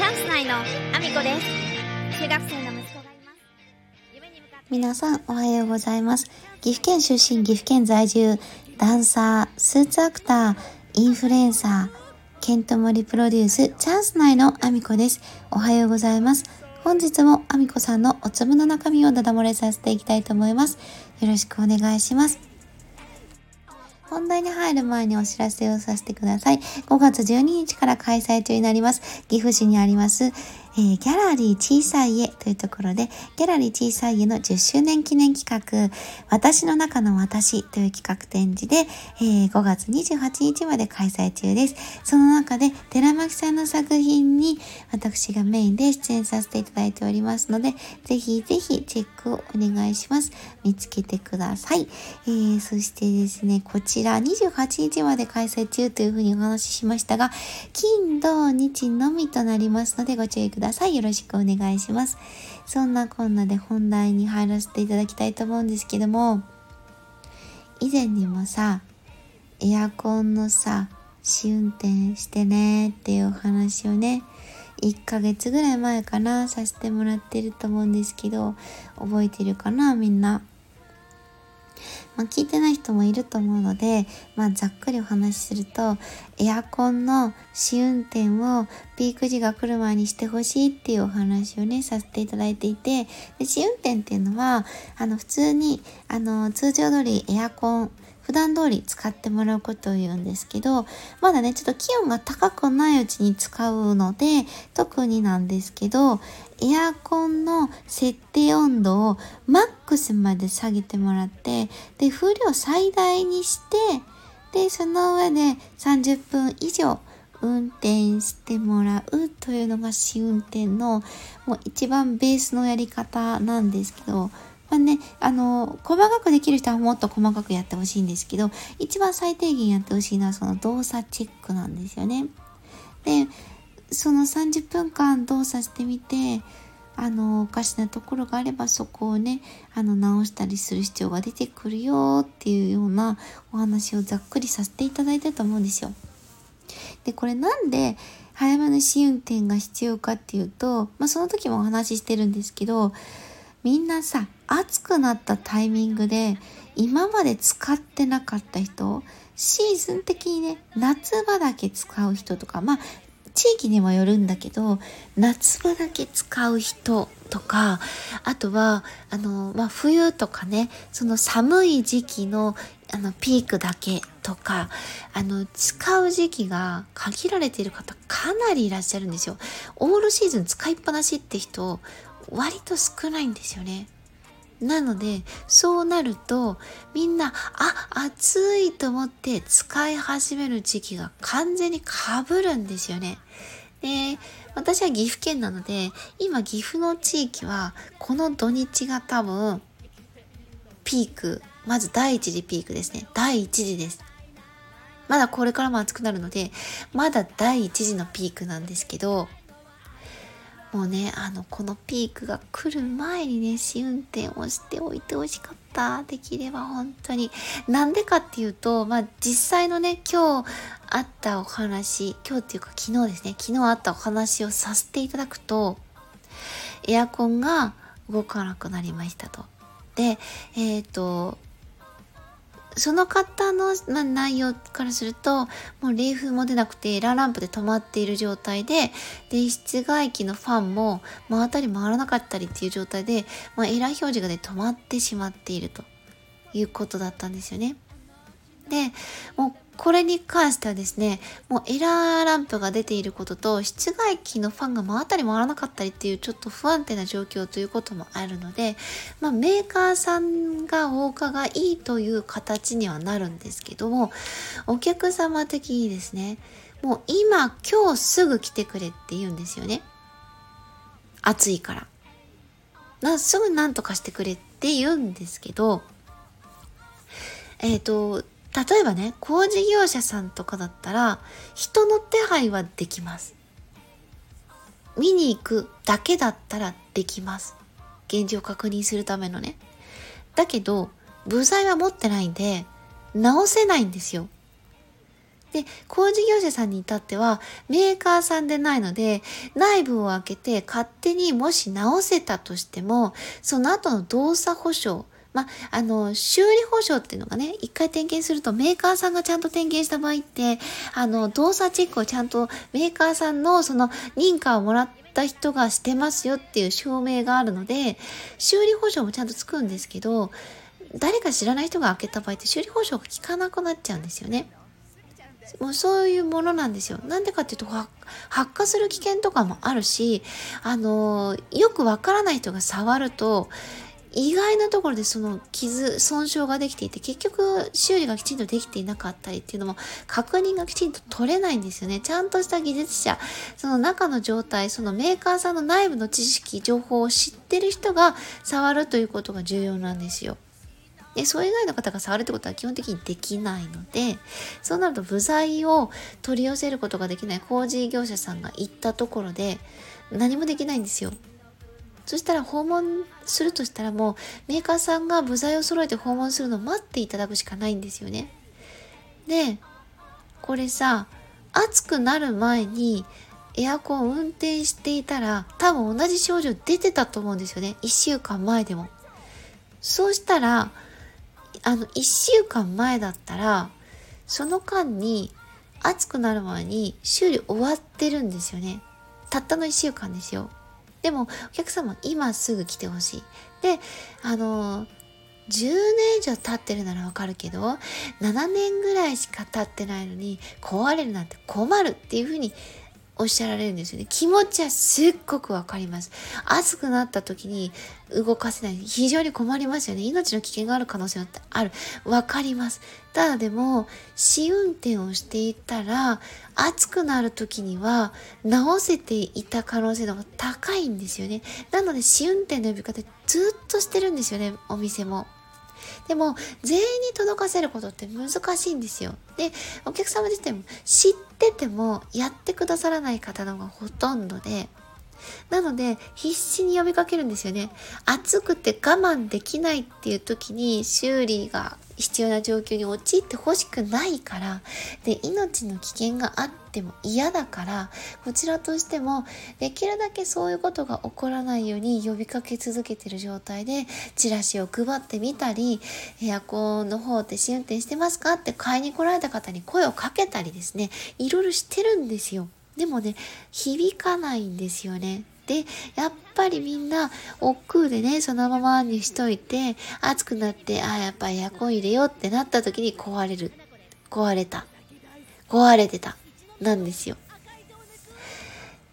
チャンス内のアミコです中学生の息子がいます夢に向かって皆さんおはようございます。岐阜県出身、岐阜県在住、ダンサー、スーツアクター、インフルエンサー、ケントモリプロデュース、チャンス内のアミコです。おはようございます。本日もアミコさんのお粒の中身をダダ漏れさせていきたいと思います。よろしくお願いします。本題に入る前にお知らせをさせてください。5月12日から開催中になります。岐阜市にあります、えーギャラリー小さい家というところで、ギャラリー小さい家の10周年記念企画、私の中の私という企画展示で、えー5月28日まで開催中です。その中で、寺巻さんの作品に私がメインで出演させていただいておりますので、ぜひぜひチェックをお願いします。見つけてください。えーそしてですね、こちら28日まで開催中というふうにお話ししましたが、金、土、日のみとなりますのでご注意ください。くださいよろしくお願いします。そんなこんなで本題に入らせていただきたいと思うんですけども、以前にもさ、エアコンのさ、試運転してねっていうお話をね、1ヶ月ぐらい前かな、させてもらってると思うんですけど、覚えてるかな、みんな？まあ、聞いてない人もいると思うので、まあ、ざっくりお話しするとエアコンの試運転をピーク時が来る前にしてほしいっていうお話をねさせていただいていてで試運転っていうのはあの普通にあの通常通りエアコン普段通り使ってもらうことを言うんですけど、まだね、ちょっと気温が高くないうちに使うので、特になんですけど、エアコンの設定温度をマックスまで下げてもらって、で、風量最大にして、で、その上で30分以上運転してもらうというのが試運転のもう一番ベースのやり方なんですけど、まあね、あの、細かくできる人はもっと細かくやってほしいんですけど、一番最低限やってほしいのはその動作チェックなんですよね。で、その30分間動作してみて、あの、おかしなところがあればそこをね、あの、直したりする必要が出てくるよっていうようなお話をざっくりさせていただいたと思うんですよ。で、これなんで早めの試運転が必要かっていうと、まあその時もお話ししてるんですけど、みんなさ、暑くなったタイミングで今まで使ってなかった人、シーズン的にね、夏場だけ使う人とか、まあ地域にもよるんだけど、夏場だけ使う人とか、あとは、あの、まあ冬とかね、その寒い時期のあのピークだけとか、あの、使う時期が限られている方かなりいらっしゃるんですよ。オールシーズン使いっぱなしって人、割と少ないんですよね。なので、そうなると、みんな、あ、暑いと思って使い始める時期が完全に被るんですよね。で、私は岐阜県なので、今岐阜の地域は、この土日が多分、ピーク、まず第一次ピークですね。第一次です。まだこれからも暑くなるので、まだ第一次のピークなんですけど、もうね、あの、このピークが来る前にね、試運転をしておいてほしかった。できれば本当に。なんでかっていうと、まあ、実際のね、今日あったお話、今日っていうか昨日ですね、昨日あったお話をさせていただくと、エアコンが動かなくなりましたと。で、えっ、と、その方の、まあ、内容からすると、もう冷風も出なくてエラーランプで止まっている状態で、で、室外機のファンも回ったり回らなかったりっていう状態で、まあ、エラー表示がね、止まってしまっているということだったんですよね。で、もうこれに関してはですね、もうエラーランプが出ていることと、室外機のファンが回ったり回らなかったりっていうちょっと不安定な状況ということもあるので、まあメーカーさんが放課がいいという形にはなるんですけども、お客様的にですね、もう今、今日すぐ来てくれって言うんですよね。暑いから。なすぐなんとかしてくれって言うんですけど、えっ、と、例えばね、工事業者さんとかだったら、人の手配はできます。見に行くだけだったらできます。現状確認するためのね。だけど、部材は持ってないんで、直せないんですよ。で、工事業者さんに至っては、メーカーさんでないので、内部を開けて勝手にもし直せたとしても、その後の動作保証、まあ、の、修理保証っていうのがね、一回点検するとメーカーさんがちゃんと点検した場合って、あの、動作チェックをちゃんとメーカーさんのその認可をもらった人がしてますよっていう証明があるので、修理保証もちゃんとつくんですけど、誰か知らない人が開けた場合って修理保証が効かなくなっちゃうんですよね。もうそういうものなんですよ。なんでかっていうと、発火する危険とかもあるし、あの、よくわからない人が触ると、意外なところでその傷、損傷ができていて、結局修理がきちんとできていなかったりっていうのも確認がきちんと取れないんですよね。ちゃんとした技術者、その中の状態、そのメーカーさんの内部の知識、情報を知ってる人が触るということが重要なんですよ。で、それ以外の方が触るってことは基本的にできないので、そうなると部材を取り寄せることができない工事業者さんが行ったところで何もできないんですよ。そしたら訪問するとしたらもうメーカーさんが部材を揃えて訪問するのを待っていただくしかないんですよね。で、これさ、暑くなる前にエアコン運転していたら多分同じ症状出てたと思うんですよね。1週間前でも。そうしたら、あの、1週間前だったら、その間に暑くなる前に修理終わってるんですよね。たったの1週間ですよ。でも、お客様今すぐ来てほしい。で、あの、10年以上経ってるならわかるけど、7年ぐらいしか経ってないのに壊れるなんて困るっていうふうにおっしゃられるんですよね。気持ちはすっごくわかります。暑くなった時に動かせない。非常に困りますよね。命の危険がある可能性ってある。わかります。ただでも、試運転をしていたら、暑くなる時には直せていた可能性の方が高いんですよね。なので、試運転の呼び方ずっとしてるんですよね、お店も。でも、全員に届かせることって難しいんですよ。で、お客様自体も知っててもやってくださらない方の方がほとんどで、なので、必死に呼びかけるんですよね。暑くて我慢できないっていう時に修理が必要な状況に陥ってほしくないから、で、命の危険があっても嫌だから、こちらとしても、できるだけそういうことが起こらないように呼びかけ続けてる状態で、チラシを配ってみたり、エアコンの方って試運転してますかって買いに来られた方に声をかけたりですね、いろいろしてるんですよ。でもね、響かないんですよね。で、やっぱりみんな、億劫でね、そのままにしといて、暑くなって、ああ、やっぱエアコン入れようってなった時に壊れる。壊れた。壊れてた。なんですよ。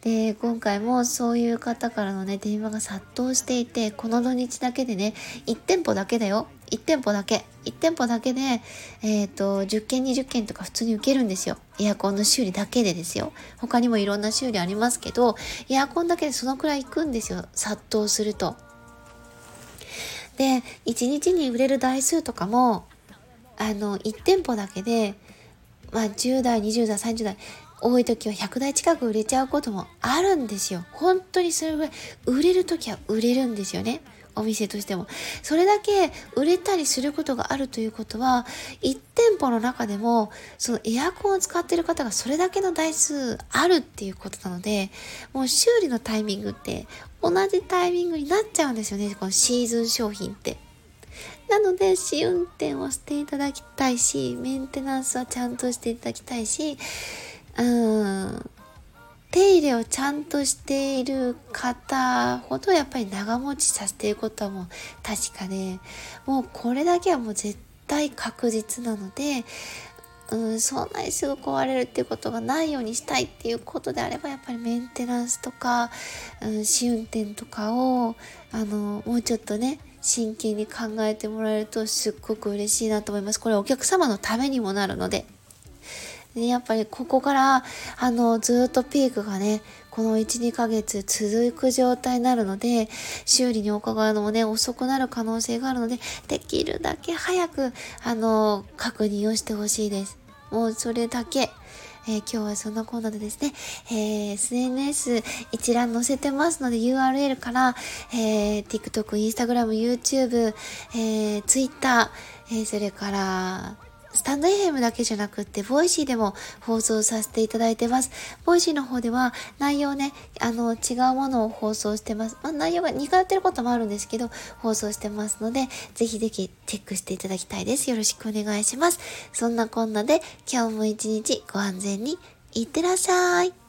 で、今回もそういう方からのね、電話が殺到していて、この土日だけでね、1店舗だけだよ。1店舗だけ。1店舗だけで、え、ー、と、10件、20件とか普通に受けるんですよ。エアコンの修理だけでですよ。他にもいろんな修理ありますけど、エアコンだけでそのくらい行くんですよ。殺到すると。で、1日に売れる台数とかも、あの、1店舗だけで、まあ、10代、20代、30代、多い時は100台近く売れちゃうこともあるんですよ。本当にそれぐらい売れる時は売れるんですよね。お店としても。それだけ売れたりすることがあるということは、1店舗の中でも、そのエアコンを使ってる方がそれだけの台数あるっていうことなので、もう修理のタイミングって同じタイミングになっちゃうんですよね、このシーズン商品って。なので、試運転をしていただきたいし、メンテナンスはちゃんとしていただきたいし、うん、手入れをちゃんとしている方ほどやっぱり長持ちさせていることはもう確かで、もうこれだけはもう絶対確実なので、うん、そんなにすぐ壊れるっていうことがないようにしたいっていうことであれば、やっぱりメンテナンスとか、うん、試運転とかを、あの、もうちょっとね、真剣に考えてもらえるとすっごく嬉しいなと思います。これお客様のためにもなるので。で、やっぱりここから、あの、ずっとピークがね、この1、2ヶ月続く状態になるので、修理に伺うのもね、遅くなる可能性があるので、できるだけ早く、あの、確認をしてほしいです。もうそれだけ。えー、今日はそんなコーナーでですね、えー、SNS 一覧載せてますので URL から、えー、TikTok、Instagram、YouTube、え、Twitter、え、それからスタンド FM だけじゃなくって、 Voicy でも放送させていただいてます。Voicy の方では内容ね、あの、違うものを放送してます。まあ、内容が似通ってることもあるんですけど、放送してますので、ぜひぜひチェックしていただきたいです。よろしくお願いします。そんなこんなで、今日も一日ご安全にいってらっしゃい。